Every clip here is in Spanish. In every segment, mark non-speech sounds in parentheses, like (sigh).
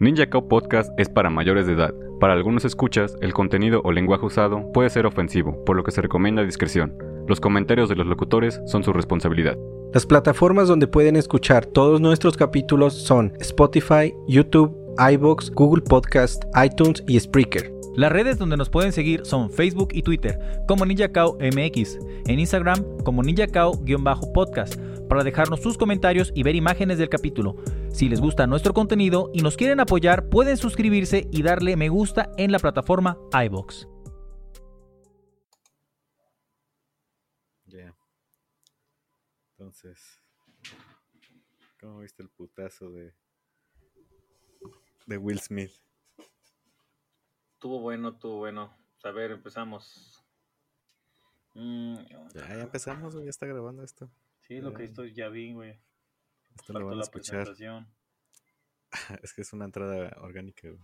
Ninja Cow Podcast es para mayores de edad. Para algunos escuchas, el contenido o lenguaje usado puede ser ofensivo, por lo que se recomienda discreción. Los comentarios de los locutores son su responsabilidad. Las plataformas donde pueden escuchar todos nuestros capítulos son Spotify, YouTube, iBox, Google Podcast, iTunes y Spreaker. Las redes donde nos pueden seguir son Facebook y Twitter como NinjaCao MX, en Instagram como NinjaCao-podcast para dejarnos sus comentarios y ver imágenes del capítulo. Si les gusta nuestro contenido y nos quieren apoyar, pueden suscribirse y darle me gusta en la plataforma iBox. Ya. Entonces, ¿cómo viste el putazo de, de Will Smith? Tuvo bueno, tuvo bueno. A ver, empezamos. Mm, Ya, ya empezamos, güey, ya está grabando esto. sí, lo que Ya. estoy ya vi, güey. Esto lo van a escuchar. (laughs) Es que es una entrada orgánica, güey.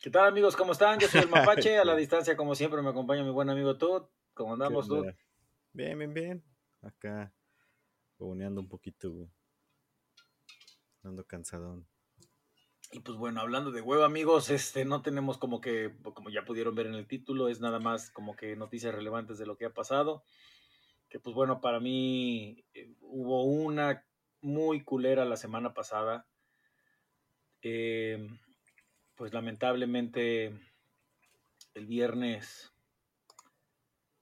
¿Qué tal, amigos? ¿Cómo están? Yo soy el Mapache. A la (laughs) distancia, como siempre, me acompaña mi buen amigo Tut. ¿Cómo andamos, ¿Qué Tut? Bien, bien, bien. Acá, fogoneando un poquito, güey. Ando cansadón. Y pues bueno, hablando de huevo, amigos, este, no tenemos como que, como ya pudieron ver en el título, es nada más como que noticias relevantes de lo que ha pasado. Que pues bueno, para mí eh, hubo una muy culera la semana pasada. Eh, pues lamentablemente el viernes,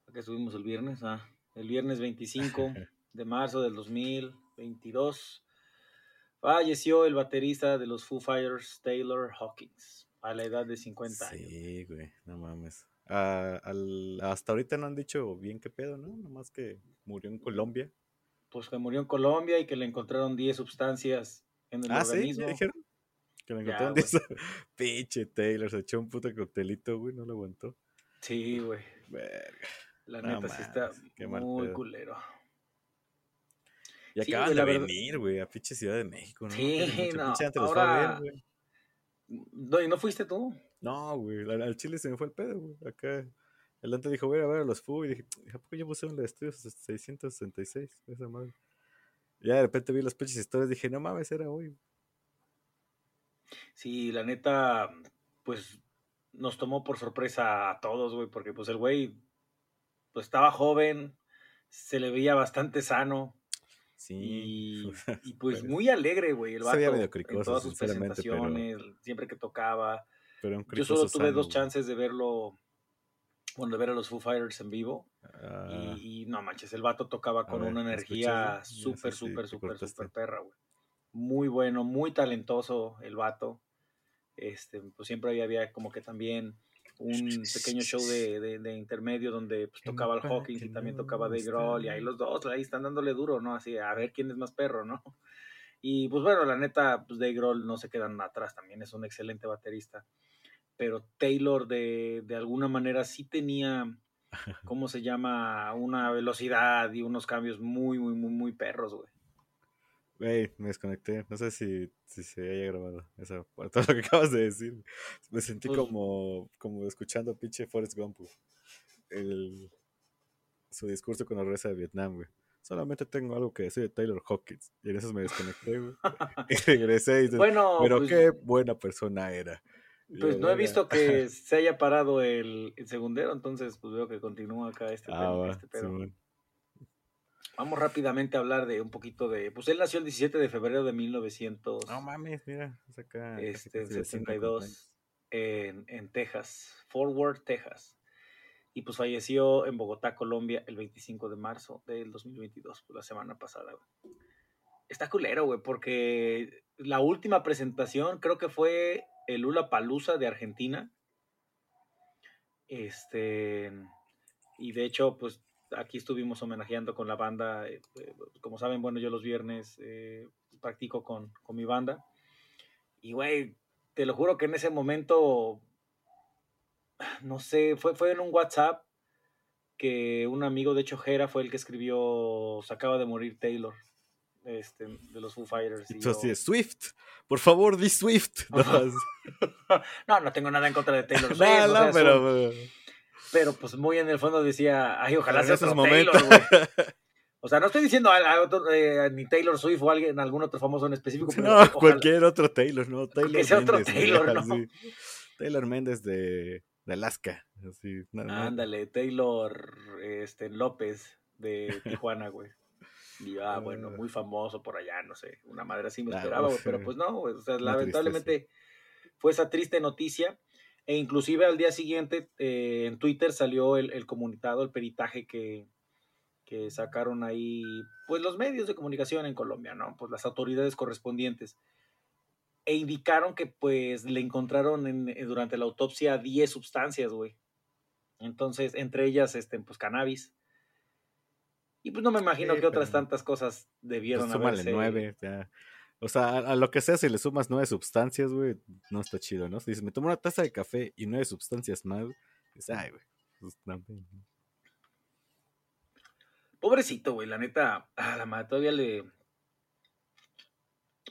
¿a qué subimos el viernes? Ah, el viernes 25 (laughs) de marzo del 2022 falleció el baterista de los Foo Fighters, Taylor Hawkins, a la edad de 50 años. Sí, güey, no mames. Ah, al- hasta ahorita no han dicho bien qué pedo, ¿no? Nomás que murió en Colombia. Pues que murió en Colombia y que le encontraron 10 sustancias en el Ah, sí, ya dijeron. Que le encontraron güey. 10. (laughs) Pinche Taylor, se echó un puto coctelito, güey, no lo aguantó. Sí, güey. Verga. La No neta sí está muy pedo. culero. Y Sí, acaban de verdad- venir, güey, a pinche Ciudad de México, ¿no? Sí, no, ver, ahora- güey. No, ¿Y no fuiste tú? No, güey, al Chile se me fue el pedo, güey. Acá, el Dante dijo, voy a ver a los Fu, y dije, ¿a poco yo puse en el estudio 666? Esa madre. Ya de repente vi las pinches historias, dije, no mames, era hoy. Sí, la neta, pues nos tomó por sorpresa a todos, güey, porque pues el güey pues estaba joven, se le veía bastante sano Sí. y, (laughs) y, pues muy alegre, güey, el vato medio en cricoso, todas sus pero- presentaciones, siempre que tocaba. Pero un Yo solo tuve sano, dos chances de verlo, de ver a los Foo Fighters en vivo. Ah, Y, y no manches, el vato tocaba con ver, una ¿me energía súper, súper, súper, súper perra, güey. Muy bueno, muy talentoso el vato. Este, pues siempre ahí había como que también un pequeño show de, de- de intermedio donde pues, tocaba el Hawkins y también tocaba Dave. Grohl y ahí los dos ahí están dándole duro, ¿no? Así, a ver quién es más perro, ¿no? Y pues bueno, la neta, pues Dave Grohl no se quedan atrás, también es un excelente baterista. Pero Taylor de, de alguna manera sí tenía, (laughs) ¿cómo se llama? Una velocidad y unos cambios muy, muy, muy, muy perros, güey. Güey, me desconecté. No sé si, si se haya grabado esa parte, lo que acabas de decir. Me sentí Pues- como, como escuchando a pinche Forrest Gump. El, su discurso cuando regresa de Vietnam, güey. Solamente tengo algo que decir de Taylor Hawkins. Y en eso me desconecté, güey. (laughs) y regresé y dices, Bueno, pero pues, qué buena persona era. Pues no he visto que (laughs) se haya parado el, el segundero, entonces pues veo que continúa acá este, Ah, va, este pedo. Vamos rápidamente a hablar de un poquito de. Pues él nació el 17 de febrero de 1900. No mames, mira, es acá. este, 72 en, en Texas, Fort Worth, Texas. Y pues falleció en Bogotá, Colombia, el 25 de marzo del 2022, pues la semana pasada. Está culero, güey, porque la última presentación creo que fue el Lula Palusa de Argentina. Este. Y de hecho, pues aquí estuvimos homenajeando con la banda. Eh, eh, como saben, bueno, yo los viernes eh, practico con, con mi banda. Y, güey, te lo juro que en ese momento, no sé, fue, fue en un WhatsApp que un amigo de hecho fue el que escribió, se acaba de morir Taylor. Este, de los Foo Fighters. Entonces, Swift, por favor, di Swift. (laughs) No, no, tengo nada en contra de Taylor (laughs) Swift. pero, pero pues muy en el fondo decía, ay, ojalá sea otro Taylor, (laughs) O sea, no estoy diciendo a, otro, eh, ni Taylor Swift o alguien, algún otro famoso en específico. no, cualquier otro Taylor, ¿no? Taylor que sea otro Taylor, ¿no? Taylor Méndez de, de Alaska. Así, Ándale, Taylor este, López de Tijuana, güey. Y ah, bueno, muy famoso por allá, no sé, una madre así me esperaba, (laughs) pero pues no, o sea, lamentablemente fue esa triste noticia. E inclusive al día siguiente eh, en Twitter salió el, el comunicado, el peritaje que, que sacaron ahí, pues los medios de comunicación en Colombia, ¿no? Pues las autoridades correspondientes. E indicaron que pues le encontraron en, eh, durante la autopsia 10 sustancias, güey. Entonces, entre ellas, este, pues cannabis. Y pues no me imagino que otras tantas cosas debieron pues, haberse... nueve, O sea, a, lo que sea, si le sumas nueve sustancias, güey, no está chido, ¿no? Si dices, me tomo una taza de café y nueve sustancias más, dices, ay, güey. Pues, Pobrecito, güey, la neta, a la madre todavía le.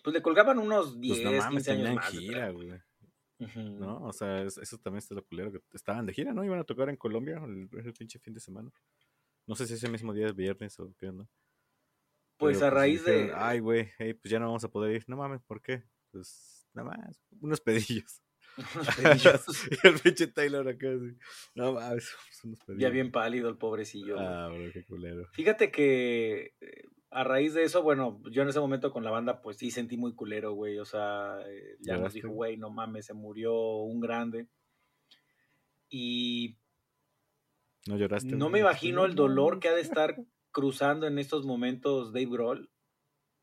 Pues le colgaban unos 10, pues no mames, 15 años más. gira, güey. ¿No? O sea, eso, también está lo culero. Que estaban de gira, ¿no? Iban a tocar en Colombia el, el pinche fin de semana. No sé si ese mismo día es viernes o qué onda. Pues a pues, raíz de. Ay, güey, pues ya no vamos a poder ir. No mames, ¿por qué? Pues nada más, unos pedillos. (laughs) (laughs) y el pinche Taylor acá, así. No mames, Ya bien pálido el pobrecillo. Ah, bro, qué culero. Fíjate que eh, a raíz de eso, bueno, yo en ese momento con la banda, pues sí sentí muy culero, güey. O sea, eh, ya nos dijo, güey, no mames, se murió un grande. Y. No lloraste. No me imagino el dolor que ha de estar cruzando en estos momentos Dave Grohl.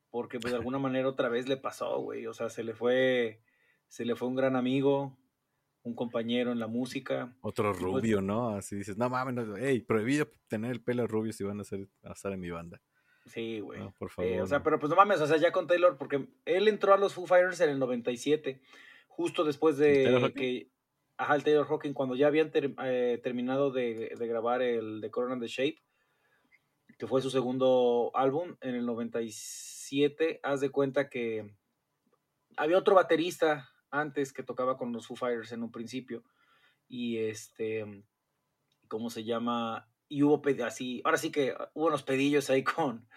Porque pues de alguna manera otra vez le pasó, güey. O sea, se le fue se le fue un gran amigo, un compañero en la música. Otro pues rubio, ¿no? Así dices, no mames, no, hey, prohibido tener el pelo rubio si van a, hacer, a estar en mi banda. Sí, güey. por favor. o sea, pero pues no mames, o sea, ya con Taylor, porque él entró a los Foo Fighters en el 97, justo después de que. Ajá, el Taylor Hawking, cuando ya habían eh, terminado de, grabar el The Corona the Shape, que fue su segundo álbum, en el 97, haz de cuenta que había otro baterista antes que tocaba con los Foo Fighters en un principio. Y este, ¿cómo se llama? Y hubo así, ahora sí que hubo unos pedillos ahí con,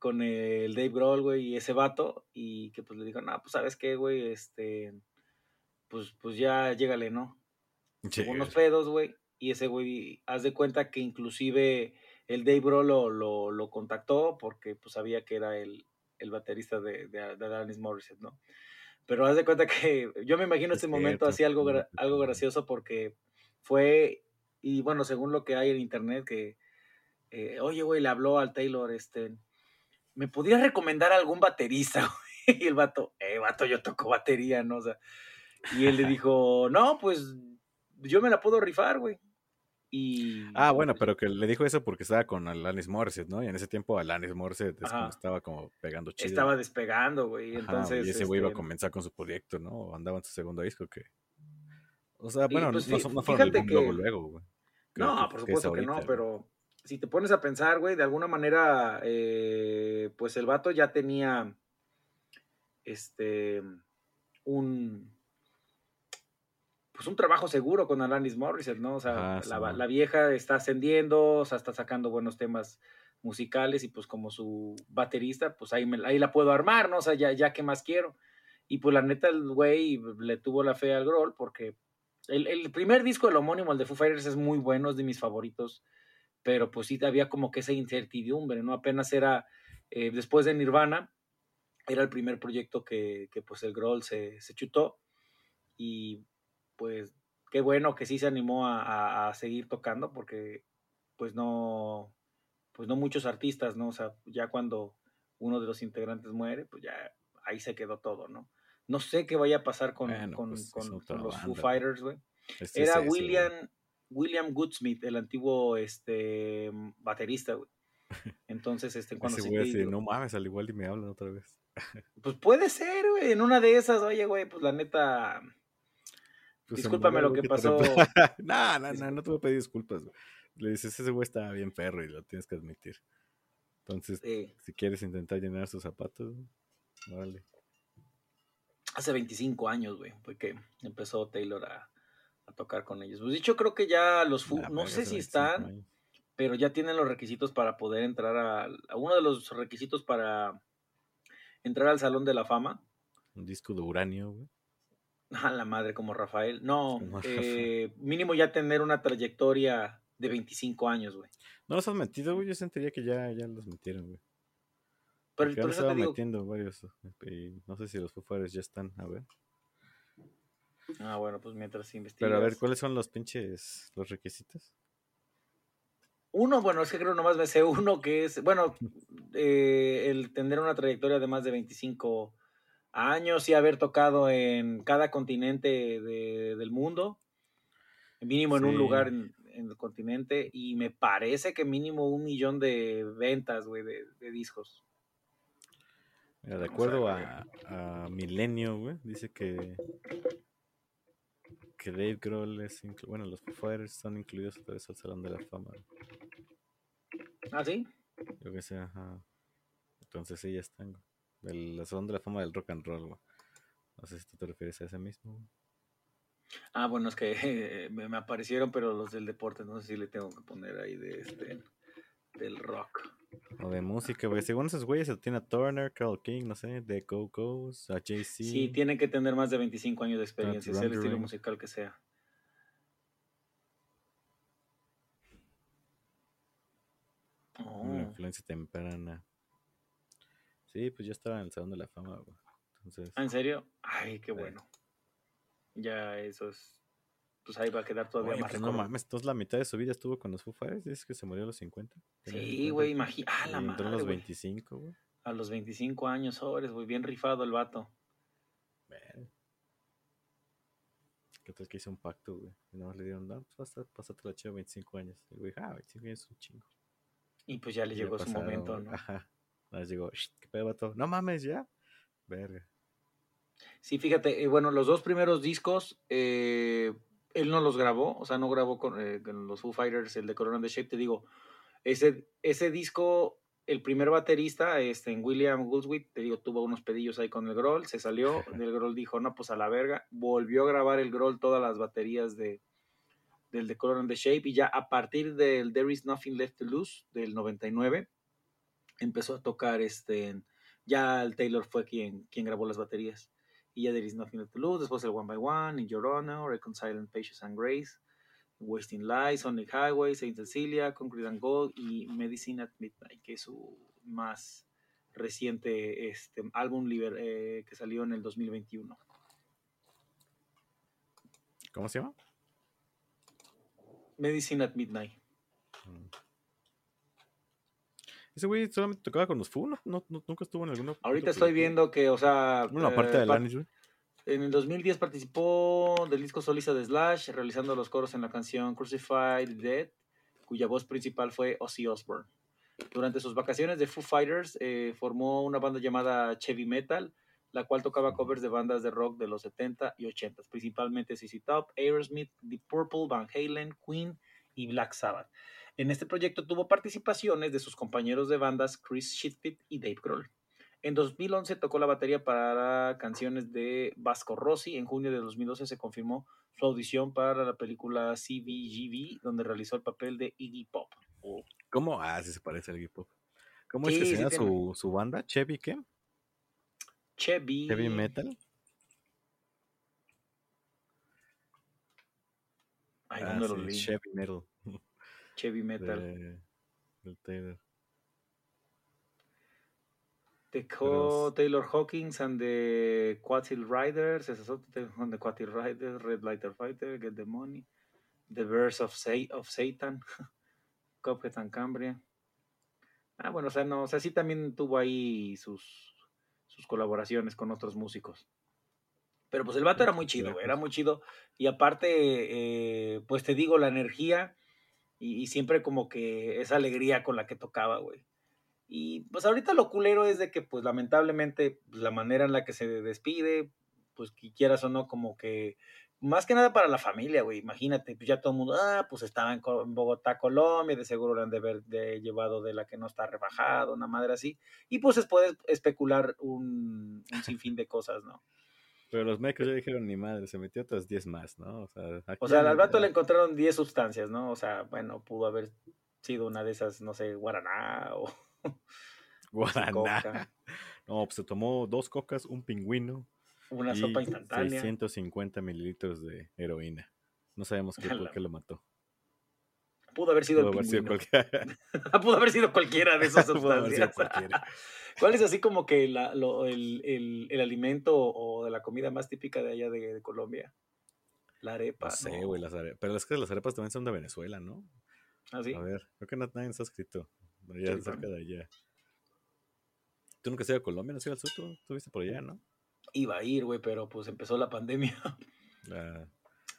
con el Dave Grohl, güey, y ese vato, y que pues le dijo, no, pues sabes qué, güey, este, pues, pues ya llégale, ¿no? Unos pedos, güey, y ese güey, haz de cuenta que inclusive el Dave Grohl lo, lo, contactó porque pues sabía que era el, el baterista de, de, de Alanis Morissette, ¿no? Pero haz de cuenta que (laughs) yo me imagino ese momento así algo, algo gracioso porque fue, y bueno, según lo que hay en internet, que, eh, oye, güey, le habló al Taylor, este, ¿me podrías recomendar algún baterista? (laughs) Y el vato, eh, vato, yo toco batería, ¿no? O sea, y él le (laughs) dijo, no, pues yo me la puedo rifar, güey ah, bueno, pero que le dijo eso porque estaba con Alanis Morissette, ¿no? Y en ese tiempo Alanis Morissette estaba como pegando chido. Estaba despegando, güey. Entonces, y ese güey iba a este comenzar con su proyecto, ¿no? Andaba en su segundo disco que... O sea, bueno, pues, no, no, fueron el luego, luego, güey. No, por supuesto que, no, pero si te pones a pensar, güey, de alguna manera, eh, pues el vato ya tenía, este, un, pues un trabajo seguro con Alanis Morissette, ¿no? O sea, la, vieja está ascendiendo, o sea, está sacando buenos temas musicales y pues como su baterista, pues ahí, ahí la puedo armar, ¿no? O sea, ya, ya qué más quiero. Y pues la neta el güey le tuvo la fe al Grohl porque el, primer disco, el homónimo, el de Foo Fighters, es muy bueno, es de mis favoritos. pero pues sí había como que esa incertidumbre, ¿no? Apenas era, eh, después de Nirvana, era el primer proyecto que, que pues el Grohl se, se, chutó y pues qué bueno que sí se animó a, a, a, seguir tocando porque pues no, pues no muchos artistas, ¿no? O sea, ya cuando uno de los integrantes muere, pues ya ahí se quedó todo, ¿no? No sé qué vaya a pasar con, bueno, con, pues con, con los Foo Fighters, güey. Este Era es William, William Goodsmith, el antiguo este, baterista, güey. Entonces, este, (laughs) cuando ese se no mames, al igual y me hablan otra vez. Pues puede ser, güey, en una de esas, oye, güey, pues la neta, pues discúlpame lo que pasó. (laughs) (laughs) no, no, (laughs) no, no te voy a pedir disculpas, güey. Le dices, ese güey está bien perro y lo tienes que admitir. Entonces, sí. si quieres intentar llenar sus zapatos, vale. Hace 25 años, güey, fue que empezó Taylor a, a, tocar con ellos. Pues dicho, creo que ya los Foo, no sé si están, años. pero ya tienen los requisitos para poder entrar a, a, uno de los requisitos para entrar al Salón de la Fama. Un disco de uranio, güey. A la madre, como Rafael. No, como eh, Rafael. mínimo ya tener una trayectoria de 25 años, güey. ¿No los has metido, güey? Yo sentiría que ya, ya los metieron, güey. Pero eso te digo... metiendo varios. Y no sé si los fufares ya están, a ver. Ah, bueno, pues mientras investigas. Pero a ver, ¿cuáles son los pinches, los requisitos? Uno, bueno, es que creo nomás me sé uno que es, bueno, eh, el tener una trayectoria de más de 25 años y haber tocado en cada continente de, del mundo, mínimo en sí. un lugar en, en, el continente, y me parece que mínimo un millón de ventas, güey, de, de, discos. Mira, de acuerdo a, a, Milenio, güey, dice que que Dave Grohl es bueno, los Foo Fighters son incluidos otra vez al Salón de la Fama. ¿Ah, sí? Yo que sé, ajá. Entonces sí, ya están. El Salón de la Fama del Rock and Roll, güey. No sé si tú te refieres a ese mismo. Ah, bueno, es que (laughs) eh, me, me, aparecieron, pero los del deporte, no sé si le tengo que poner ahí de este del rock. O de música, güey. Según esos güeyes, se tiene a Turner, Carl King, no sé, The Go-Go's, a JC. Sí, tienen que tener más de 25 años de experiencia, sea el estilo musical que sea. Oh. Una influencia temprana. Sí, pues ya estaba en el Salón de la Fama, güey. Entonces... ¿Ah, ¿En serio? Ay, qué bueno. Ya eso es pues ahí va a quedar todavía Oye, más. Pues no mames, entonces la mitad de su vida estuvo con los Foo Fighters, dices que se murió a los 50. Sí, güey, imagínate. Ah, la madre, a los 25, güey. A los 25 años, sobres, güey, bien rifado el vato. Bueno. ¿Qué tal que hizo un pacto, güey? Y nada más le dieron, no, pues pásate la chiva 25 años. Y güey, ah, 25 años es un chingo. Y pues ya le y llegó su momento, ¿no? Ajá. Nada llegó, ¿qué pedo, vato? No mames, ya. Verga. Sí, fíjate, eh, bueno, los dos primeros discos, eh, él no los grabó, o sea, no grabó con, eh, con los Foo Fighters, el de Corona the Shape, te digo, ese, ese disco, el primer baterista, este, en William Goldsmith, te digo, tuvo unos pedillos ahí con el Grohl, se salió, (laughs) del Grohl dijo, no, pues a la verga, volvió a grabar el Grohl todas las baterías de, del de Color and the Shape, y ya a partir del There is Nothing Left to Lose, del 99, empezó a tocar, este, ya el Taylor fue quien, quien grabó las baterías y ya There is Nothing Left to Lose, después el One by One, In Your Honor, Reconciling Patience and Grace, Wasting Lies, Sonic Highway, Saint Cecilia, Concrete and Gold y Medicine at Midnight, que es su más reciente este, álbum liber, eh, que salió en el 2021. ¿Cómo se llama? Medicine at Midnight. Mm. Ese güey solamente tocaba con los Foo, ¿no? no, no nunca estuvo en alguno. Ahorita estoy viendo que, o sea. Bueno, aparte eh, de Alanis, güey. En el 2010 participó del disco solista de Slash, realizando los coros en la canción Crucified Dead, cuya voz principal fue Ozzy Osbourne. Durante sus vacaciones de Foo Fighters, eh, formó una banda llamada Chevy Metal, la cual tocaba covers de bandas de rock de los 70 y 80, principalmente CC Top, Aerosmith, Deep Purple, Van Halen, Queen y Black Sabbath. En este proyecto tuvo participaciones de sus compañeros de bandas Chris Shitpit y Dave Grohl. En 2011 tocó la batería para canciones de Vasco Rossi. En junio de 2012 se confirmó su audición para la película CBGB, donde realizó el papel de Iggy Pop. Oh. ¿Cómo? Ah, sí se parece a Iggy Pop. ¿Cómo es que se llama sí su, su, banda? ¿Chevy qué? Chevy. ¿Chevy Metal? Ay, ah, ¿dónde sí, lo leí? Chevy Metal. Chevy Metal. de- del Taylor. Pero Taylor Hawkins and the Quatil Riders. Ese es otro te- on the Quatil Riders, Red Lighter Fighter, Get the Money. The Verse of, Sa- of Satan. (laughs) Cuphead and Cambria. Ah, bueno, o sea, no, o sea, sí también tuvo ahí sus, sus colaboraciones con otros músicos. Pero pues el vato era muy chido, era muy chido. Y aparte, eh, pues te digo, la energía y, siempre como que esa alegría con la que tocaba, güey. Y pues ahorita lo culero es de que pues lamentablemente pues, la manera en la que se despide, pues quieras o no, como que más que nada para la familia, güey, imagínate, pues ya todo el mundo, ah, pues estaba en, Bogotá, Colombia, de seguro le han de haber de- llevado de la que no está rebajado, una madre así, y pues se especular un, un sinfín de cosas, ¿no? Pero los médicos ya dijeron ni madre, se metió otras 10 más, ¿no? O sea, O sea, al vato le encontraron 10 sustancias, ¿no? O sea, bueno, pudo haber sido una de esas, no sé, guaraná o (laughs) Guaraná. coca, No, pues se tomó dos cocas, un pingüino una y sopa instantánea. 650 mililitros de heroína. No sabemos qué, por qué lo mató. Pudo haber sido Pudo el haber sido cualquiera. (laughs) Pudo haber sido cualquiera de esas (laughs) sustancias. (laughs) ¿Cuál es así como que la- lo- el, el- el alimento o de la comida más típica de allá de, de Colombia? La arepa. No sé, güey, las arepas. Pero es que las arepas también son de Venezuela, ¿no? ¿Ah, sí? A ver, creo que nadie ha escrito. Allá Sí, cerca de allá. ¿Tú nunca has ido a Colombia? ¿No has ido al sur? ¿Tú estuviste por allá, no? Iba a ir, güey, pero pues empezó la pandemia. Ah,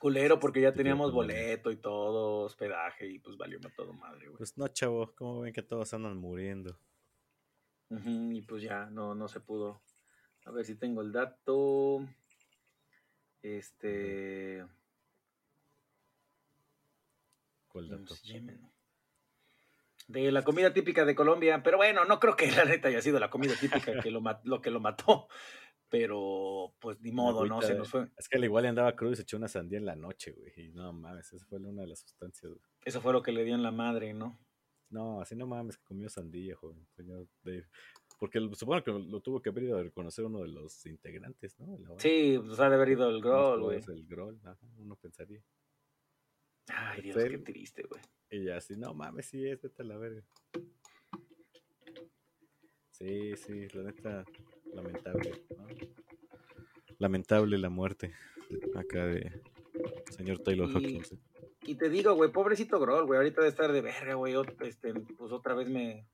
Culero, porque ya teníamos boleto y todo, hospedaje, y pues valió todo madre, güey. pues no, chavo, ¿cómo ven que todos andan muriendo? Y pues ya, no, no se pudo. A ver si tengo el dato. Este. ¿Cuál dato? De la comida típica de Colombia, pero bueno, no creo que (laughs) la neta haya sido la comida típica que lo, lo que lo mató, pero pues ni modo, ¿no? Se de- nos fue. Es que al igual andaba crudo y se echó una sandía en la noche, güey. Y no mames, esa fue una de las sustancias, güey. Eso fue lo que le dio en la madre, ¿no? No, así no mames, que comió sandía, joven, señor Dave. Porque supongo que lo, tuvo que haber ido a reconocer uno de los integrantes, ¿no? Sí, pues ha de haber ido el Más grol, güey. El grol, ajá, uno pensaría. Ay, Dios, qué triste, güey. Y ya así, no mames, sí es, vete a la verga. Sí, sí, la neta, lamentable, ¿no? Lamentable la muerte acá de señor Taylor Y- Hawkins. ¿eh? Y te digo, güey, pobrecito grol, güey, ahorita de estar de verga, güey, este, pues otra vez me,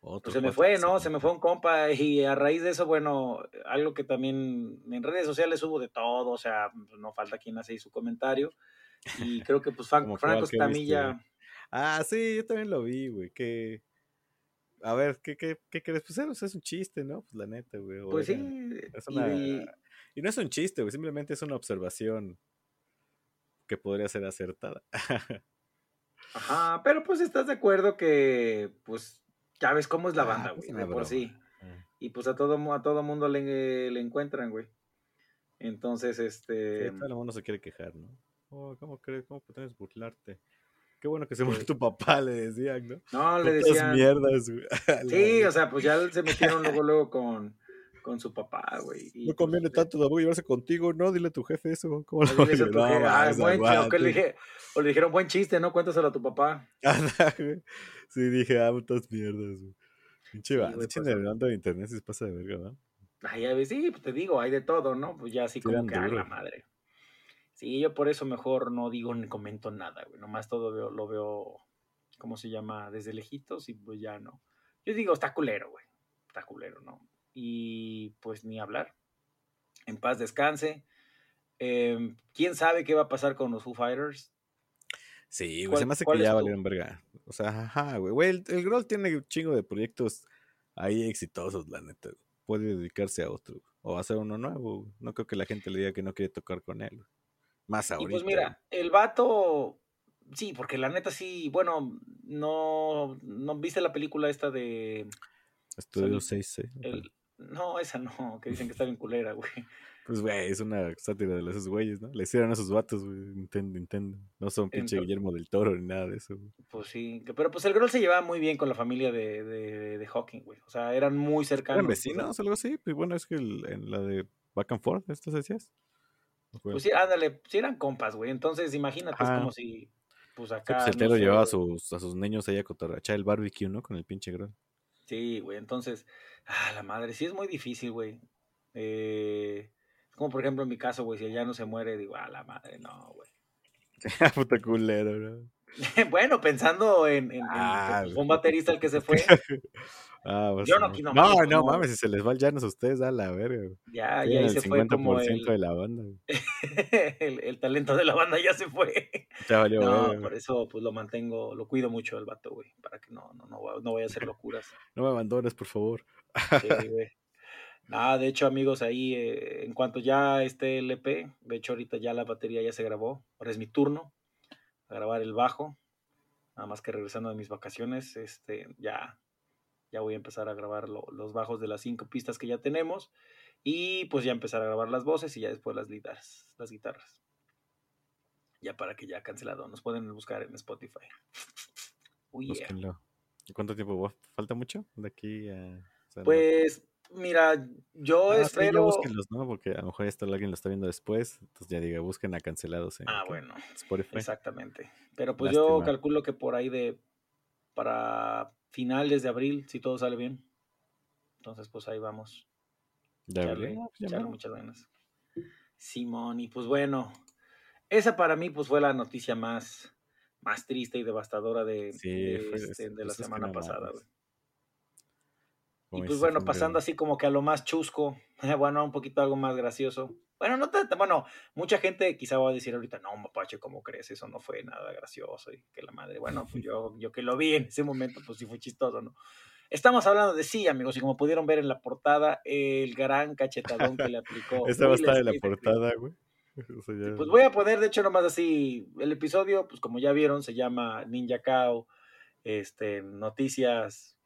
Pues se me fue, ¿no? Se me fue. un compa y a raíz de eso, bueno, algo que también en redes sociales hubo de todo, o sea, pues, no falta quien hace ahí su comentario. Y creo que pues (laughs) Franco cuál, ¿qué Estamilla, viste? Ah, sí, yo también lo vi, güey, que... A ver, ¿qué, qué, qué crees? Pues es- es un chiste, ¿no? Pues la neta, güey. o pues sí, es y- una- y- Y no es un chiste, güey, simplemente es una observación que podría ser acertada. (laughs) ajá, pero pues estás de acuerdo que, pues, ya ves cómo es la Ah, banda, güey, de por sí. Ah, Y pues a todo, a todo mundo le, le encuentran, güey. Entonces, sí, este... todo el mundo se quiere quejar, ¿no? Oh, ¿Cómo crees? ¿Cómo puedes burlarte? Qué bueno que se murió Sí. tu papá, le decían, ¿no? No, le Putas decían... mierdas, güey. (laughs) Sí, o sea, pues ya se metieron luego, luego con, con su papá, güey. y, No conviene pues, tanto tampoco llevarse contigo, ¿no? Dile a tu jefe eso. (laughs) ¿Cómo lo le, dices a tu No, jefe, "Ah, buen o le, dije- o le dijeron buen chiste, ¿no? Cuéntaselo a tu papá. (laughs) Sí, dije, ah, putas mierdas, güey. Pinche Sí, pinche pues, de internet si se pasa de verga, ¿verdad? Ay, a ver, sí, pues te digo, hay de todo, ¿no? Pues ya así como Tiran que, ay, la madre. Sí, yo por eso mejor no digo ni comento nada, güey. Nomás todo veo- lo veo, ¿cómo se llama? Desde lejitos y pues ya no. Yo digo, está culero, güey. Está culero, ¿no? Y pues ni hablar. En paz descanse. Em, ¿Quién sabe qué va a pasar con los Foo Fighters? Sí, güey, ¿Cuál- se me hace que ya valieron verga. O sea, ajá, güey. Güey, el, el Grol tiene un chingo de proyectos ahí exitosos, la neta. güey. Puede dedicarse a otro. güey, O hacer uno nuevo. No creo que la gente le diga que no quiere tocar con él. güey. Más Y ahorita. pues mira, el vato, sí, porque la neta sí, bueno, no, no viste la película esta de. Estudio Solid- 6, el, no, esa no, que dicen que está bien culera, güey. Pues, güey, es una sátira de esos güeyes, ¿no? Le hicieron a esos vatos, güey. Nintendo, Nintendo. No son pinche Guillermo del Toro ni nada de eso, güey. Pues sí, pero pues el Grol se llevaba muy bien con la familia de, de, de Hawking, güey. O sea, eran muy cercanos. ¿Eran o sea, vecinos o algo así? Pues bueno, es que el- en la de Back and Forth, ¿estas decías? Pues sí, ándale, sí eran compas, güey. Entonces, imagínate, es Ajá. como si, pues Sí, acá. pues el no Taylor sé, llevaba a sus, a sus niños ahí a cotorrachar el barbecue, ¿no? Con el pinche grill. Sí, güey, entonces, ah, la madre, sí es muy difícil, güey. Eh, como por ejemplo en mi caso, güey, si ya no se muere, digo, ah, la madre, no, güey. (laughs) Puta culero, ¿no? (laughs) bueno, pensando en, Ah, fue un baterista el que se (laughs) fue, (laughs) Ah, pues, Yo no no. aquí no No, mames, no como- mames, si se les va el Llanos a ustedes, a la verga. ya, ya el se fue como 50% el, de la banda. el, el talento de la banda ya se fue. Ya valió No, por eso pues lo mantengo, lo cuido mucho el vato, güey, para que no, no, no, no vaya a hacer locuras. No me abandones, por favor. Sí, güey. Nada, de hecho, amigos, ahí eh, en cuanto ya esté el EP, de hecho ahorita ya la batería ya se grabó, ahora es mi turno a grabar el bajo, nada más que regresando de mis vacaciones, este, ya, ya voy a empezar a grabar lo- los bajos de las cinco pistas que ya tenemos y pues ya empezar a grabar las voces y ya después las guitarras, las guitarras. Ya para que ya cancelado, nos pueden buscar en Spotify. Uy, yeah. Búsquenlo. ¿Y cuánto tiempo falta mucho de aquí a... Pues, mira, yo Ah, sí, espero... búsquenlos, ¿no? Porque a lo mejor esto alguien lo está viendo después. Entonces ya diga, busquen a cancelados en Ah, bueno. Spotify. Exactamente. Pero pues yo calculo que por ahí de para finales de abril, si todo sale bien. Entonces, pues ahí vamos. Ya Echarle, hablé, ya echarle muchas ganas. Simón, y pues bueno, esa para mí pues fue la noticia más, más triste y devastadora de, Sí, de, fue- este, de la pues semana pasada. güey. Y pues bueno, pasando así como que a lo más chusco, (laughs) bueno, un poquito algo más gracioso. Bueno, no tanto, bueno, mucha gente quizá va a decir ahorita, no, mapache, ¿cómo crees? Eso no fue nada gracioso y que la madre, bueno, pues yo, yo que lo vi en ese momento, pues sí fue chistoso, ¿no? Estamos hablando de sí, amigos, y como pudieron ver en la portada, el gran cachetadón que le aplicó. (laughs) Esa va a estar en la portada, güey. (laughs) O sea, ya- Pues voy a poner, de hecho, nomás así, el episodio, pues como ya vieron, se llama Ninja Cow, este, noticias,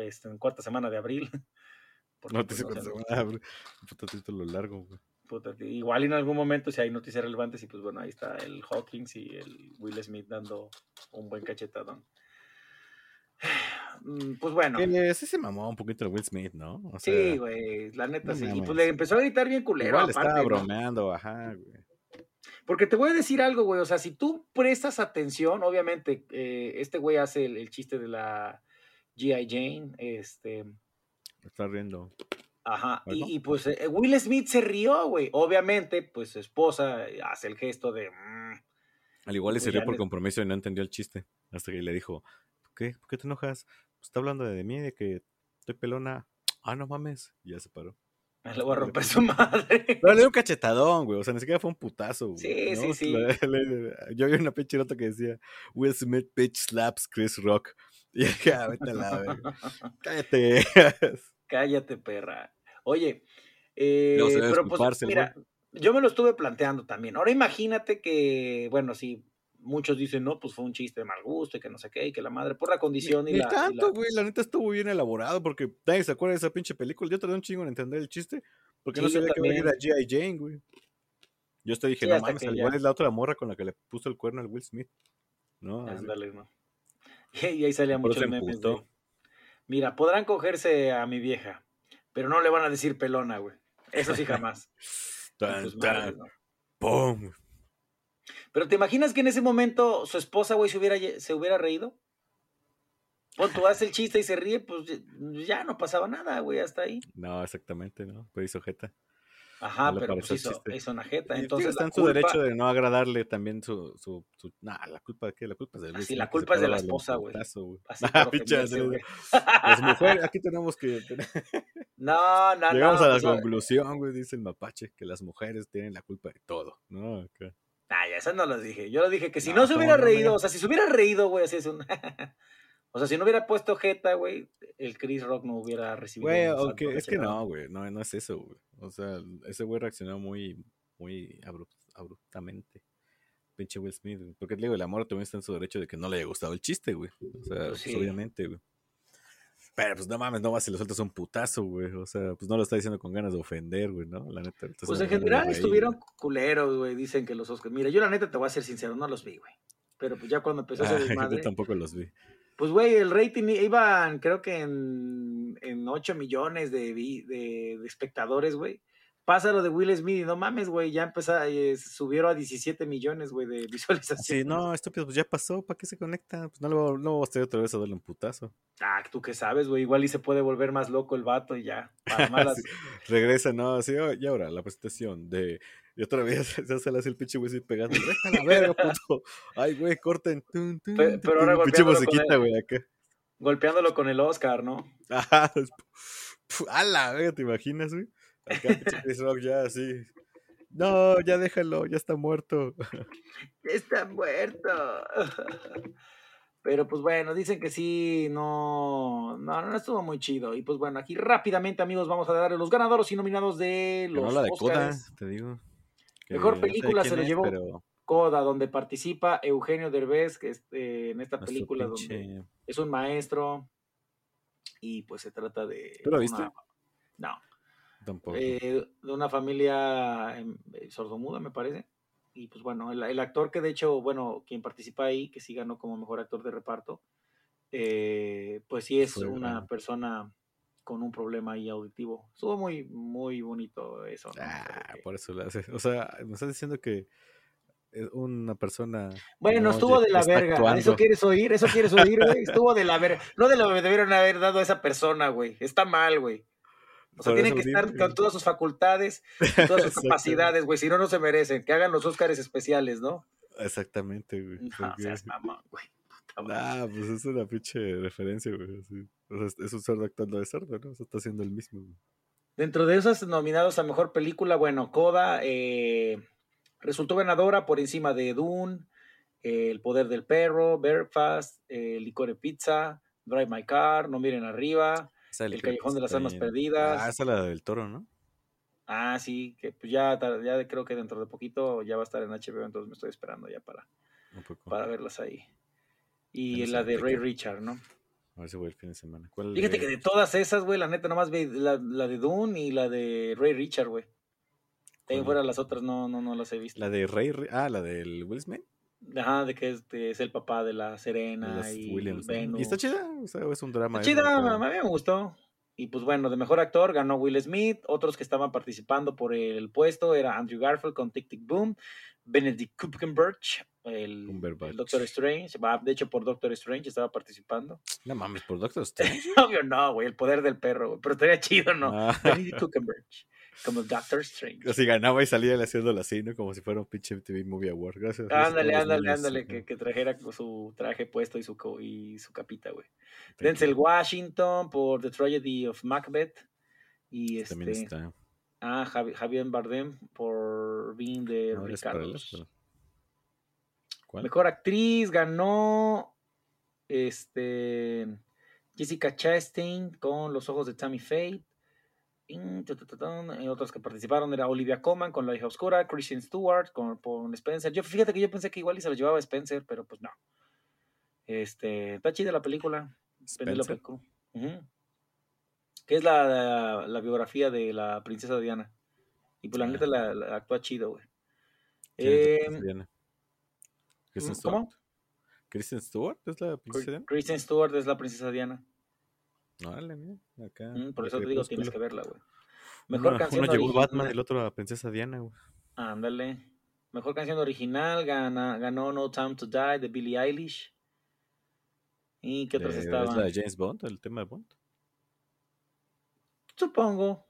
este, en cuarta semana de abril. (laughs) Porque, No te pues, no sé cuánto- ah, bro, Puta título largo, güey. puta, igual en algún momento si hay noticias relevantes y pues bueno, ahí está el Hawkins y el Will Smith dando un buen cachetadón. (sighs) Mm, Pues bueno, Eh, sí se mamó un poquito el Will Smith, ¿no? O sea, sí, güey, la neta no sí. Y pues le empezó a gritar bien culero. igual aparte, estaba ¿no? bromeando, ajá, güey. Porque te voy a decir algo, güey. O sea, si tú prestas atención, obviamente, eh, este güey hace el, el chiste de la G.I. Jane. Este, Está riendo. ajá. Y, Bueno. y, pues eh, Will Smith se rió, güey. Obviamente, pues su esposa hace el gesto de. mm, Al igual le Pues sirvió ya por compromiso y no entendió el chiste. Hasta que le dijo, ¿por qué? ¿Por qué te enojas? Pues está hablando de mí, de que estoy pelona. Ah, no mames. Y ya se paró. le voy a romper su madre. (laughs) Pero le dio un cachetadón, güey. O sea, ni siquiera fue un putazo, güey. Sí, ¿no? sí, sí. Le- (laughs) le- yo vi una pinche nota que decía, Will Smith bitch slaps Chris Rock. Y ah, vete a la verga. (laughs) Cállate. Cállate, perra. Oye, eh, pero pues, mira, yo me lo estuve planteando también. Ahora imagínate que, bueno, sí, muchos dicen, no, pues fue un chiste de mal gusto y que no sé qué, y que la madre, por la condición y Ni la. y tanto, güey. La neta estuvo bien elaborado porque nadie se acuerda de esa pinche película. Yo tardé un chingo en entender el chiste porque no Sí, yo sabía que iba a ir a. G.I. Jane, güey. Yo hasta dije, Sí, no mames, ya- igual es la otra morra con la que le puso el cuerno al Will Smith. ¿No? Ándale, ¿no? (laughs) Y ahí salían muchos memes de, mira, podrán cogerse a mi vieja, pero no le van a decir pelona, güey. Eso sí jamás. (laughs) Tan, pues. ¡pum! Pero ¿te imaginas que en ese momento su esposa, güey, se hubiera, se hubiera reído? Pon tú haces el chiste y se ríe, pues ya no pasaba nada, güey, hasta ahí. No, exactamente, ¿no? Pero hizo jeta. Ajá, No pero pues hizo, hizo una jeta. Entonces, está en su culpa, derecho de no agradarle también su. su, su nah, la culpa de qué? La culpa es de Ah, Will sí, Smith, la culpa es de la esposa, güey. Así Ah. Las mujeres, aquí tenemos que. (laughs) No, no, Llegamos no. a la pues, conclusión, güey, dice el mapache, que las mujeres tienen la culpa de todo, ¿no? Acá. Ay, eso no lo dije. Yo lo dije que si No, se ¿cómo hubiera reído, o sea, si se hubiera reído, güey, así es un. (laughs) (laughs) o sea, si no hubiera puesto jeta, güey, el Chris Rock no hubiera recibido. Güey, santo es que no, güey, no, no es eso, güey. O sea, ese güey reaccionó muy, muy abrup- abruptamente. Pinche Will Smith, güey. Porque te digo, el amor también está en su derecho de que no le haya gustado el chiste, güey. O sea, Pues pues, obviamente, güey. Pero pues no mames, no vas y le sueltas un putazo, güey. O sea, pues no lo está diciendo con ganas de ofender, güey, ¿no? La neta. Pues en general estuvieron culeros, güey. Dicen que los Oscars. Mira, yo la neta te voy a ser sincero, no los vi, güey. Pero pues ya cuando empezó ese Ah, (laughs) yo desmadre. tampoco los vi. Pues, güey, el rating iban, creo que en, en 8 millones de, de, de espectadores, güey. pasa lo de Will Smith y no mames, güey, ya empezó, eh, subieron a 17 millones, güey, de visualizaciones. Sí, no, estúpido, pues ya pasó, ¿para qué se conecta? Pues no lo no vamos a otra vez a darle un putazo. Ah, tú qué sabes, güey, igual y se puede volver más loco el vato y ya. Para (laughs) malas. Sí, regresa, no, así, oh, y ahora la presentación de. Y otra vez (laughs) se hace el pinche güey así pegando. Déjala verga, puto. Ay, güey, corten. Tun, tun, Pe- pero ahora pinche musiquita, el- güey, acá. Golpeándolo con el Oscar, ¿no? Ajá. (laughs) A la verga, ¿te imaginas, güey? Acá pinche Chris Rock ya así. No, ya déjalo, ya está muerto. (laughs) Está muerto. Pero pues bueno, dicen que sí, no, no, no estuvo muy chido. Y pues bueno, aquí rápidamente, amigos, vamos a darle los ganadores y nominados de los la de Coda, Oscars. te digo. Mejor no sé de película se lo es, llevó pero Coda, donde participa Eugenio Derbez, que es, eh, en esta película pinche- donde es un maestro y pues se trata de ¿Tú viste? una- no, Tampoco. eh, de una familia em, eh, sordomuda, me parece. Y pues bueno, el, el actor que de hecho, bueno, quien participa ahí, que sí ganó como mejor actor de reparto, eh, pues sí es Fue, una persona con un problema ahí auditivo. Estuvo muy, muy bonito eso. ¿no? Ah, que- por eso lo hace. O sea, me estás diciendo que es una persona. Bueno, no estuvo de la verga. actuando. ¿Eso quieres oír? ¿Eso quieres oír, güey? Estuvo de la verga. No de lo que debieron haber dado a esa persona, güey. Está mal, güey. O sea, Por tienen que estar con todas sus facultades, con todas sus (laughs) capacidades, güey. Si no, no se merecen. Que hagan los Óscares especiales, ¿no? Exactamente, güey. No, seas mamón, güey. Nah, pues es una pinche referencia, güey. así. O sea, es- un sordo actuando de sordo, ¿no? O sea, está haciendo el mismo. güey. Dentro de esos nominados a mejor película, bueno, Coda eh, resultó ganadora por encima de Dune, eh, El Poder del Perro, Belfast, eh, Licor de Pizza, Drive My Car, No Miren Arriba. El Callejón de las Almas Perdidas. Ah, esa es la del toro, ¿no? Ah, sí, que pues ya, ya creo que dentro de poquito ya va a estar en HBO, entonces me estoy esperando ya para, para verlas ahí. Y no la sé de de Ray. Richard, ¿no? A ver si voy el fin de semana. ¿Cuál Fíjate que de todas esas, güey, la neta nomás ve la, la de Dune y la de Ray Richard, güey. Ahí fuera las otras no, no, no las he visto. La de. Ri- Ah, la del Will Smith. Ajá, de que es, de- es el papá de la Serena y Williams. Y está chida. O sea, es un drama. Está ahí, chida, a mí me gustó. Y pues bueno, de mejor actor ganó Will Smith. Otros que estaban participando por el puesto era Andrew Garfield con Tic Tic Boom, Benedict Cumberbatch, el, el Doctor Strange. De hecho, por Doctor Strange estaba participando. No mames, por Doctor (laughs) Strange. Obvio no, güey, el poder del perro, güey, pero estaría chido, ¿no? Ah. Benedict Cumberbatch, como Doctor Strange. Así ganaba y salía haciéndolo así, ¿no? Como si fuera un pinche TV Movie Award. Gracias. Ándale, ándale, ándale, que, que trajera su traje puesto y su, y su capita, güey. Denzel. Washington por The Tragedy of Macbeth. Y este. También está. Ah, Javi- Javier Bardem por Being de No, Ricardo. Mejor actriz ganó este Jessica Chastain con Los ojos de Tammy Faye. Otros que participaron era Olivia Colman con La hija oscura, Christian Stewart con, con Spencer. Yo fíjate que yo pensé que igual y se lo llevaba Spencer, pero pues no. Este, está chida la película. Penélope Spencer. Cruz. Que es la, la, la biografía de la princesa Diana. Y pues la Ah. neta la, la actúa chido, güey. ¿Quién es la Eh, Diana? Kristen ¿Cómo? Stewart. ¿Kristen Stewart es la princesa Diana? Kristen Stewart es la princesa Diana. Órale, mira, acá. Mm, por eso te digo, tienes que verla, güey. Mejor Uno- canción Uno llegó original. Batman, el otro a Princesa Diana, güey. Ándale. Mejor canción original gana, ganó No Time to Die de Billie Eilish. ¿Y qué otras Eh, ¿Es estaban? la de James Bond, el tema de Bond? Supongo.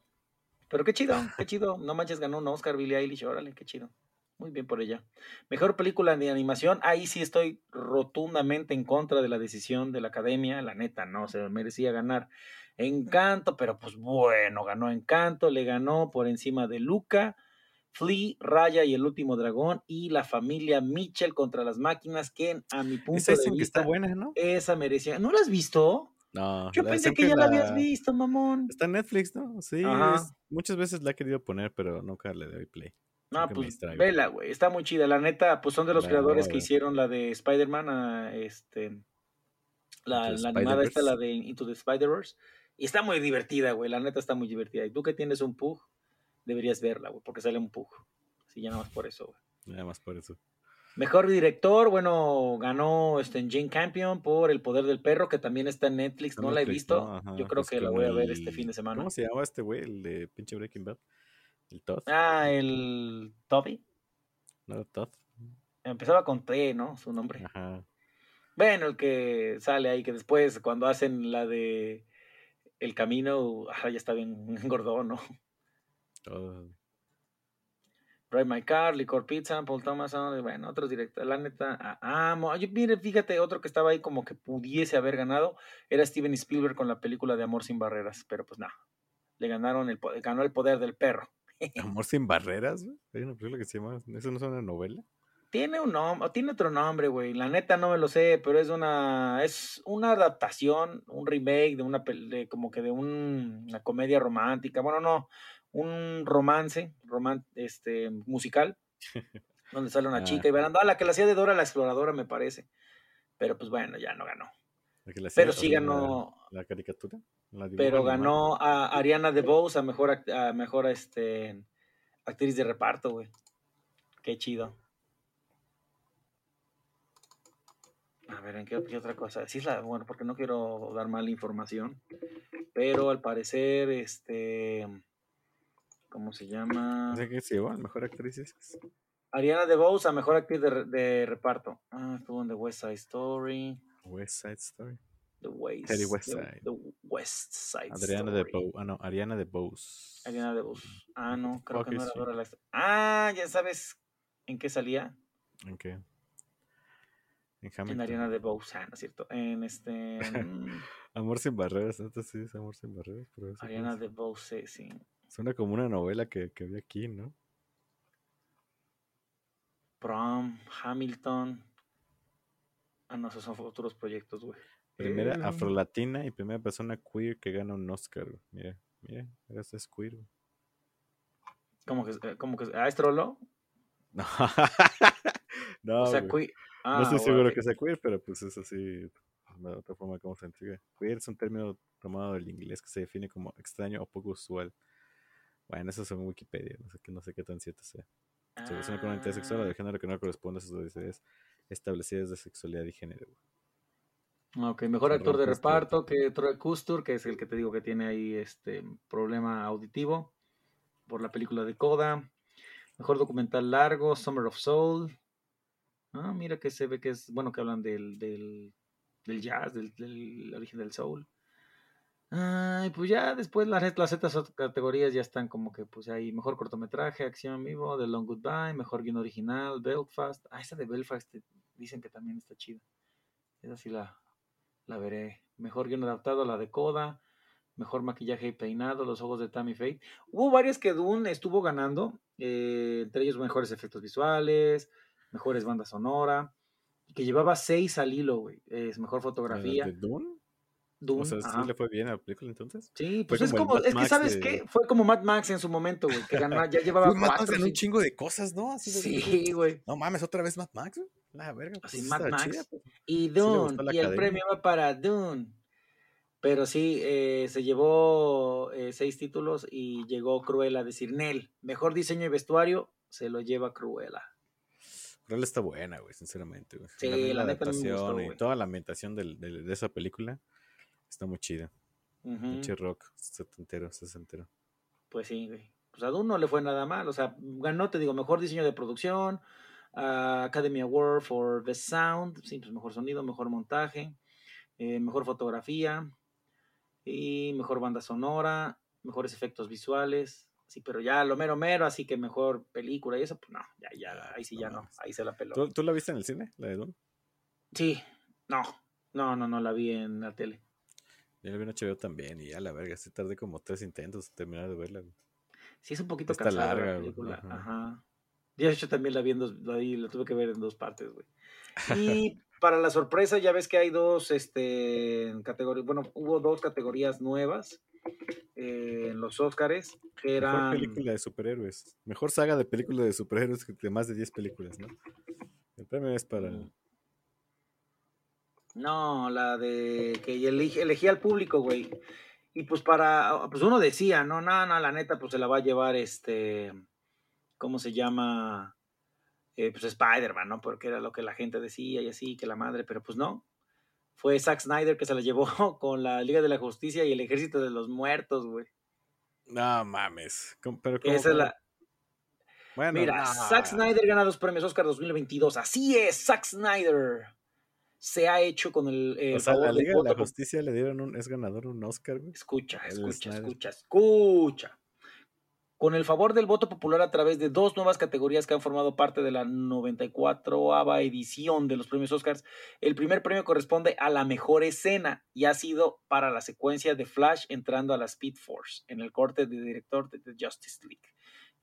Pero qué chido, qué chido. No manches, ganó un Oscar Billie Eilish, órale, qué chido. Muy bien por ella. Mejor película de animación. Ahí sí estoy rotundamente en contra de la decisión de la academia. La neta, no se merecía ganar. Encanto, pero pues bueno, ganó Encanto, le ganó por encima de Luca, Flea, Raya y el último dragón y la familia Mitchell contra las máquinas, que a mi punto Esa de dicen que vista, está buena, ¿no? esa merecía. ¿No la has visto? No. Yo pensé que ya la habías visto, mamón. Está en Netflix, ¿no? Sí, es- muchas veces la he querido poner, pero nunca le doy play. No, pues vela, güey. Está muy chida. La neta, pues son de los La creadores que hicieron la de Spider-Man, ah, este, la, animada esta, la de Into the Spider-Verse. Y está muy divertida, güey. La neta está muy divertida. Y tú que tienes un Pug, deberías verla, güey, porque sale un Pug. Sí, ya nada más por eso, güey. Nada más por eso. Mejor director, bueno, ganó este, Jane Campion por El Poder del Perro, que también está en Netflix. Está No la he visto. ¿no? Ajá, Yo creo que la voy a ver este fin de semana. ¿Cómo se llama este güey? El de pinche Breaking Bad. ¿El Todd? Ah, el Toby. ¿No Todd? Empezaba con T, ¿no? Su nombre. Ajá. Bueno, el que sale ahí, que después cuando hacen la de El Camino, ah, ya está bien (laughs) gordón, ¿no? Todo. Drive My Car, Licor Pizza, Paul Thomas, ah, bueno, otros directores, la neta, ah, amo. Yo, mire, fíjate, otro que estaba ahí como que pudiese haber ganado era Steven Spielberg con la película de Amor sin Barreras, pero pues nada, le ganaron el, ganó el poder del perro. Amor sin barreras, güey. Hay una película que se llama. ¿Eso no es una novela? Tiene un nombre, tiene otro nombre, güey. La neta no me lo sé, pero es una, es una adaptación, un remake de una, de, como que de un- una comedia romántica. Bueno, no, un romance, roman, este, musical, donde sale una (laughs) Ah. chica y bailando. Ah, la que la hacía de Dora la exploradora, me parece. Pero pues bueno, ya no ganó. La Pero sí ganó, La, caricatura. La pero ganó a Ariana DeBose a mejor, a mejor este, actriz de reparto, güey. Qué chido. A ver, ¿en qué, qué otra cosa? Sí es la, bueno, porque no quiero dar mala información, pero al parecer, este, ¿cómo se llama? ¿No sé qué se llevó? ¿La mejor actriz? es? Ariana DeBose a mejor actriz de, de reparto. Ah, estuvo en The West Side Story. West Side Story. The West, Teddy West the- Side. the West Side Adriana de Story. Bose. Ah, no, Ariana de Bose. Ariana DeBose. Ah, no, creo que no era? Dora la... Ah, ya sabes en qué salía. ¿En qué? En En. Ariana DeBose, ah, ¿no es cierto? En este... mm, (laughs) Amor sin barreras, neta sí es Amor sin barreras. Pero Ariana es- DeBose, sí. Suena como una novela que, que vi aquí, ¿no? Prom, Hamilton. Ah, no, esos son futuros proyectos, güey. Primera Eh, afrolatina y primera persona queer que gana un Oscar. güey. Mira, mira, este es queer. güey. ¿Cómo que, eh, cómo que, ah, es trolo? No, (laughs) no, o sea, güey. cui- no ah, estoy seguro que sea queer, pero pues es así, de otra forma como se entrega. Queer es un término tomado del inglés que se define como extraño o poco usual. Bueno, eso es en Wikipedia, no sé, no sé qué tan cierto sea. Se relaciona con una identidad sexual o Ah, de género que no corresponde a sus necesidades establecidas de sexualidad y género. güey. Ok, mejor actor de reparto que Troy Custer, que es el que te digo que tiene ahí este problema auditivo por la película de Coda. Mejor documental largo, Summer of Soul. Ah, mira que se ve que es, bueno, que hablan del, del, del jazz, del, del origen del soul. Ay, pues ya después las, las otras categorías ya están como que, pues ahí, mejor cortometraje, acción vivo, The Long Goodbye, mejor guion original, Belfast. Ah, esa de Belfast eh, dicen que también está chida. Esa sí la, la veré. Mejor guion adaptado, la de Coda. Mejor maquillaje y peinado, Los ojos de Tammy Faye. Hubo varias que Dune estuvo ganando, eh, entre ellos mejores efectos visuales, mejores banda sonora, que llevaba seis al hilo, güey. Es mejor ¿La fotografía. ¿De Dune? Dune, O sea, ¿sí ajá. le fue bien a la película entonces? Sí, Fue pues es como es que Max sabes de- qué, fue como Mad Max en su momento, güey, que (laughs) ganó, ya llevaba Pues Mad Max ganó un chingo de cosas, ¿no? Así de- Sí, güey. No mames, otra vez Mad Max. güey? La verga. pues Así sí Mad Max chida, pues. y Dune, la y el premio va para Dune. Pero sí, eh, se llevó eh, seis títulos y llegó Cruella a decir, Nel, mejor diseño y vestuario, se lo lleva Cruella. Él está buena, güey, sinceramente. Güey. Sí, la neta a mí me gustó, adaptación y toda la ambientación del- del- de esa película está muy chida. Ujú. Pinche rock, setentero, sesentero. Pues sí, güey. Pues a Dune no le fue nada mal. O sea, ganó, te digo, mejor diseño de producción, ah, Academy Award for Best Sound, sí, pues mejor sonido, mejor montaje, eh, mejor fotografía y mejor banda sonora, mejores efectos visuales. Sí, pero ya lo mero mero, así que mejor película y eso, pues no, ya, ya, ahí sí ya no, ahí se la peló. ¿Tú, tú la viste en el cine, la de Dune? Sí, no, no, no, no la vi en la tele. Yo la vi en HBO también y a la verga, sí tardé como tres intentos en terminar de verla. güey. Sí, es un poquito Está cansada larga, la güey, película. ajá. Ajá. De hecho, también la vi en dos, la, vi- la tuve que ver en dos partes, güey. (laughs) Y para la sorpresa, ya ves que hay dos, este, categorías, bueno, hubo dos categorías nuevas eh, en los Óscares, que Mejor eran, película de superhéroes. Mejor saga de película de superhéroes de más de 10 películas, ¿no? El premio es para... No, la de que elegía al público, güey. Y pues para, pues uno decía, no, no, no, la neta, pues se la va a llevar este, ¿cómo se llama? Eh, pues Spider-Man, ¿no? Porque era lo que la gente decía y así, que la madre, pero pues no. Fue Zack Snyder que se la llevó (laughs) con la Liga de la Justicia y el Ejército de los Muertos, güey. No mames. ¿Cómo- Pero cómo- esa es la... Bueno, Mira, no. Zack Snyder gana dos premios Oscar 2022. Así es, Zack Snyder se ha hecho con el, el O sea, favor la Liga de la Justicia le dieron un, es ganador un Oscar, güey. Escucha, El escucha, Snyder. escucha, escucha. Con el favor del voto popular a través de dos nuevas categorías que han formado parte de la 94ava edición de los premios Oscars, el primer premio corresponde a la mejor escena y ha sido para la secuencia de Flash entrando a la Speed Force en el corte de director de The Justice League.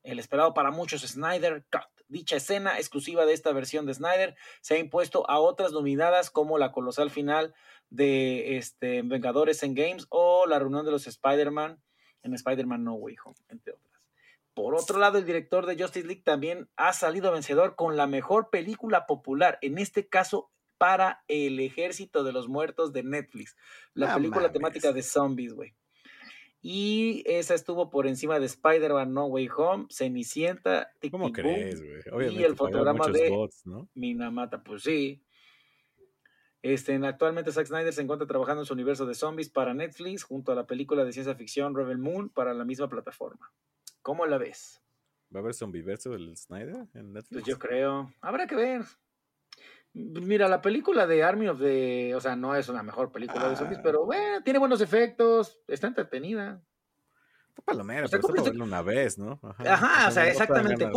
El esperado para muchos Snyder Cut. Dicha escena exclusiva de esta versión de Snyder se ha impuesto a otras nominadas como la colosal final de este, Vengadores en Games o la reunión de los Spider-Man en Spider-Man No Way Home, entre otras. Por otro lado, el director de Justice League también ha salido vencedor con la mejor película popular, en este caso para El Ejército de los Muertos de Netflix, la No película mames. temática de zombies, güey. Y esa estuvo por encima de Spider-Man No Way Home, Cenicienta, Tic ¿Cómo Tic crees, güey? Obviamente. el fotograma de- bots, ¿no? Minamata, pues sí. Este, en- actualmente Zack Snyder se encuentra trabajando en su universo de zombies para Netflix junto a la película de ciencia ficción Rebel Moon para la misma plataforma. ¿Cómo la ves? ¿Va a haber zombiverso del Snyder en Netflix? Pues yo creo. Habrá que ver. Mira, la película de Army of the... O sea, no es una mejor película de zombies, Ah. pero bueno, tiene buenos efectos, está entretenida. Está palomera, O sea, pero está su- una vez, ¿no? Ajá, o sea, te dan exactamente.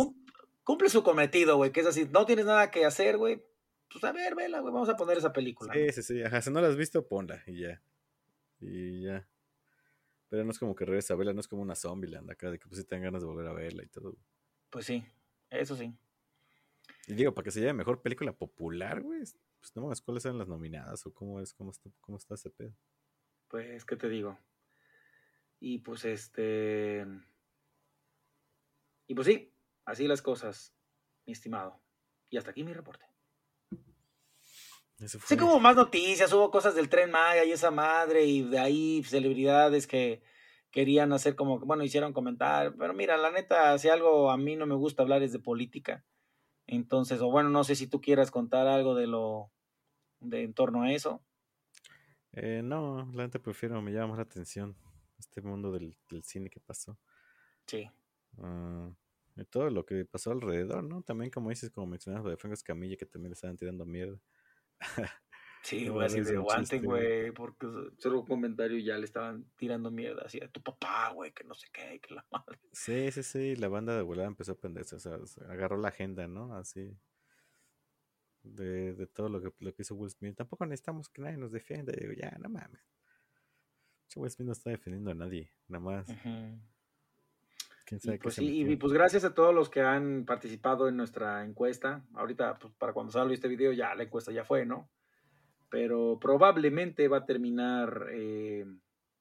Cumple su cometido, güey, que es así, no tienes nada que hacer, güey. Pues a ver, vela, güey, vamos a poner esa película. ¿no? Sí, sí, sí. Ajá, si no la has visto, ponla y ya. Y ya. Pero no es como que regresa a verla, no es como una Zombieland acá, de que pues sí tengan ganas de volver a verla y todo. Pues sí, eso sí. Y digo, para que se llame mejor película popular, güey, pues no mames, ¿cuáles eran las nominadas o cómo es, cómo está, cómo está ese pedo? Pues, ¿qué te digo? Y pues este. Y pues sí, así las cosas, mi estimado. Y hasta aquí mi reporte. Fue. Sí, como más noticias, hubo cosas del tren Maya y esa madre, y de ahí celebridades que querían hacer como, bueno, hicieron comentar, pero mira, la neta, si algo a mí no me gusta hablar es de política. Entonces, o bueno, no sé si tú quieras contar algo de lo, de en torno a eso. Eh, no, la neta prefiero, me llama más la atención este mundo del, del cine que pasó. Sí. Ah, y todo lo que pasó alrededor, ¿no? También como dices, como mencionas lo de Franco Escamilla, que también le estaban tirando mierda. (laughs) Sí, güey, así de chiste, güey. porque solo un comentario y ya le estaban tirando mierda, así a tu papá, güey, que no sé qué, que la madre. Sí, sí, sí, la banda de volada empezó a aprenderse, o sea, se agarró la agenda, ¿no? Así. De, de todo lo que, lo que hizo Will Smith. Tampoco necesitamos que nadie nos defienda. Y digo, ya, no mames. Will Smith no está defendiendo a nadie, nada más. ¿Quién Y sabe qué pues sí, y pues gracias a todos los que han participado en nuestra encuesta. Ahorita, pues para cuando salga este video, ya la encuesta ya fue, ¿no? Pero probablemente va a terminar eh,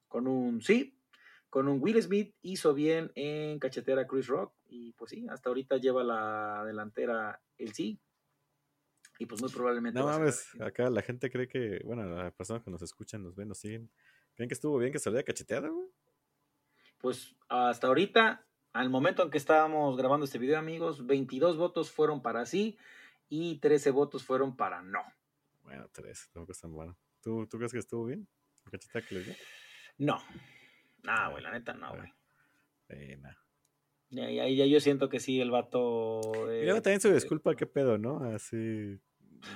con un sí, con un Will Smith hizo bien en cachetear a Chris Rock. Y pues sí, hasta ahorita lleva la delantera el sí. Y pues muy probablemente. No mames, acá la gente cree que, bueno, las personas que nos escuchan, nos ven, nos siguen, creen que estuvo bien que haya cacheteado, güey. Pues hasta ahorita, al momento en que estábamos grabando este video, amigos, 22 votos fueron para sí y 13 votos fueron para no. Bueno, tres, tampoco es tan bueno. ¿Tú, ¿Tú crees que estuvo bien? ¿El cachetada que le dio? No. Nah, güey, la neta no, güey. Eh, nah. Ya, ya, ya yo siento que sí, el vato. Y eh, luego también su disculpa, qué pedo, ¿no? Así.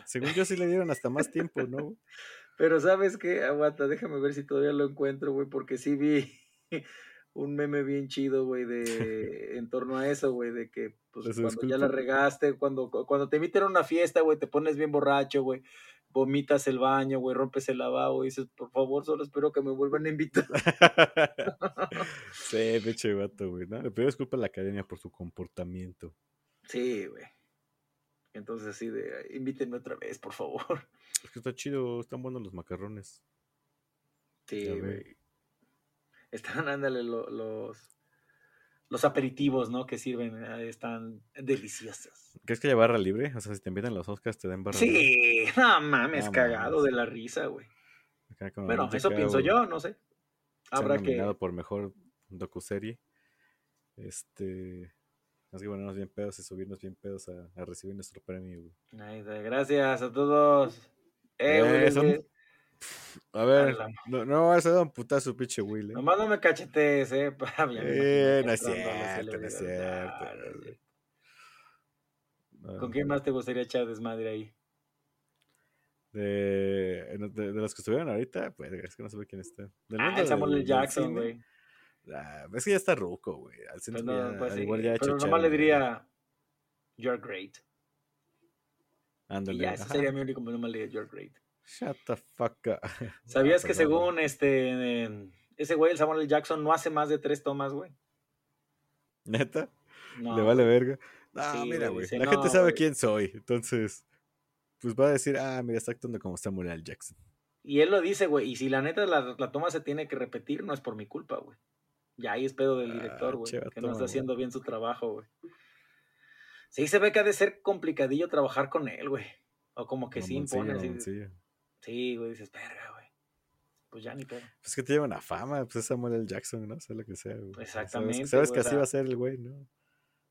Según yo sí le dieron hasta más tiempo, ¿no? (laughs) Pero sabes qué, aguanta, déjame ver si todavía lo encuentro, güey, porque sí vi (laughs) un meme bien chido, güey, de (laughs) en torno a eso, güey, de que pues, ¿De su cuando ya la regaste, cuando, cuando te invitan a una fiesta, güey, te pones bien borracho, güey, vomitas el baño, güey, rompes el lavabo y dices, por favor, solo espero que me vuelvan a invitar. (laughs) sí, pinche vato, güey, ¿no? Le pido disculpas a la academia por su comportamiento. Sí, güey. Entonces así de, invítenme otra vez, por favor. Es que está chido, están buenos los macarrones. Sí, güey. Están, (laughs) ándale, lo- los, los aperitivos, ¿no? Que sirven, eh, están deliciosos. ¿Crees que barra libre? O sea, si te invitan a los Oscars, te den barra libre. Sí, no mames, No cagado mames. de la risa, güey. Bueno, eso pienso yo, no sé. Habrá que... nominado por mejor docuserie. Este. Así que ponernos bien pedos y subirnos bien pedos a, a recibir nuestro premio, güey. Gracias a todos. Eh, Eh, son-. A ver, no, no vas a dar un putazo, pinche Will. ¿eh? Nomás no me cachetees, eh. (laughs) Eh, no es cierto, no es cierto. No ¿Con quién más te gustaría echar desmadre ahí? De, de, de los que estuvieron ahorita, pues es que no sé quién está. Del Ah, el Samuel L. Jackson, güey. ah, es que ya está ruco, güey. Al Pues no, ya- pues sí, igual ya Pero nomás le diría, you're great. Ándale. ya, ese sería mi único nomás le diría, you're great. Shut the fuck up. (laughs) ¿Sabías Ah, que según este, ese güey, el Samuel L. Jackson, no hace más de tres tomas, güey? ¿Neta? No, ¿Le vale verga? No, Sí, mira, güey, La gente "No, sabe güey". quién soy. Entonces, pues va a decir, ah, mira, está actuando como Samuel L. Jackson. Y él lo dice, güey, y si la neta la, la toma se tiene que repetir, no es por mi culpa, güey. Ya ahí es pedo del Ah, director, güey, que no está haciendo bien su trabajo, güey. Sí se ve que ha de ser complicadillo trabajar con él, güey. O como que sí Mamoncillo, impone. mamoncillo. Sí, güey, dices, verga, güey. Pues ya ni pedo. Pues que te lleva una fama, pues es Samuel L. Jackson, ¿no? Sea lo que sea, güey. Sabes- Exactamente, Sabes, güey, que así va a ser el güey, ¿no?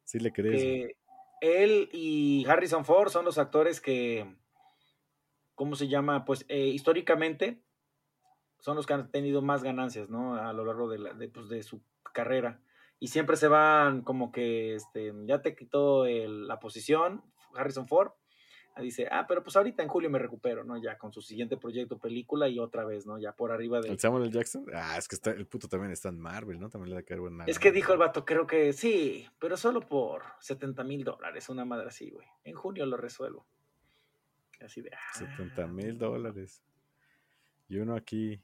Sí le crees. él y Harrison Ford son los actores que, ¿cómo se llama? Pues eh, históricamente son los que han tenido más ganancias, ¿no? A lo largo de, la, de, pues, de su carrera. Y siempre se van como que, este, ya te quitó el- la posición, Harrison Ford. Ah, Dice, ah, pero pues ahorita en julio me recupero, ¿no? Ya con su siguiente proyecto, película y otra vez, ¿no? Ya por arriba de... ¿El Samuel L. Jackson? Ah, es que está, el puto también está en Marvel, ¿no? También le da caer buena. Es que dijo el vato, creo que sí, pero solo por 70 mil dólares, una madre así, güey. En junio lo resuelvo. Así de... ah, 70 mil dólares. Y uno aquí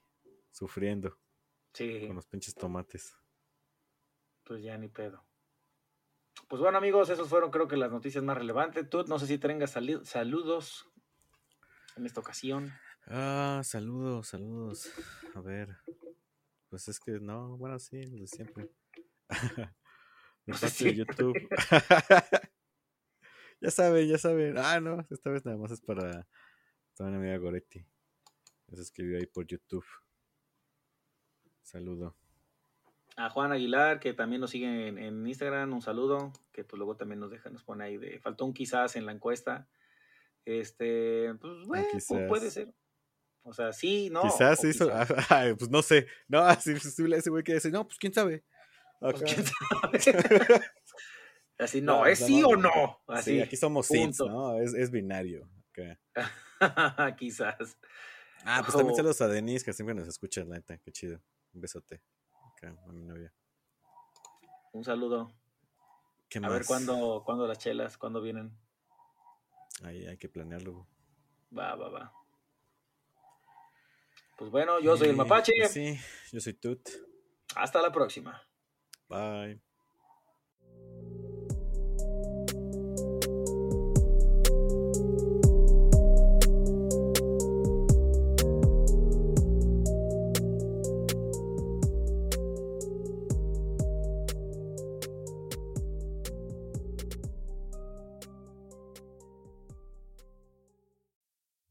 sufriendo Sí, con los pinches tomates. pues ya ni pedo. Pues bueno, amigos, esos fueron creo que las noticias más relevantes. Tú no sé si tengas saludos en esta ocasión. Ah, saludos, saludos. A ver. Pues es que no, bueno, sí, lo de siempre. (laughs) No sé si- YouTube. (laughs) (laughs) ya saben, ya saben. Ah, no, esta vez nada más es para toda mi amiga Goretti. Se escribió ahí por YouTube. Saludo. A Juan Aguilar, que también nos sigue en, en Instagram, un saludo, que pues luego también nos deja, nos pone ahí de, faltó un quizás en la encuesta. Este, pues bueno, puede ser. O sea, sí, no. quizás se hizo. quizás. (laughs) ay, pues no sé. No, (laughs) así ese güey que dice, no, pues quién sabe. Pues, Acá. quién sabe. Así, no, No, ¿es no, sí no, o no. Así, Sí, aquí somos punto. ¿no? Es, es binario. (laughs) quizás. Ah, pues también Ojo. saludos a Denise, que siempre nos escucha, la neta. Qué chido. Un besote. Acá, a mi novia. Un saludo. ¿Qué A más? ver cuándo, cuándo las chelas, cuándo vienen. Ahí hay que planearlo. Va, va, va. Pues bueno, yo soy el Eh, Mapache. pues sí, yo soy Tut. Hasta la próxima. Bye.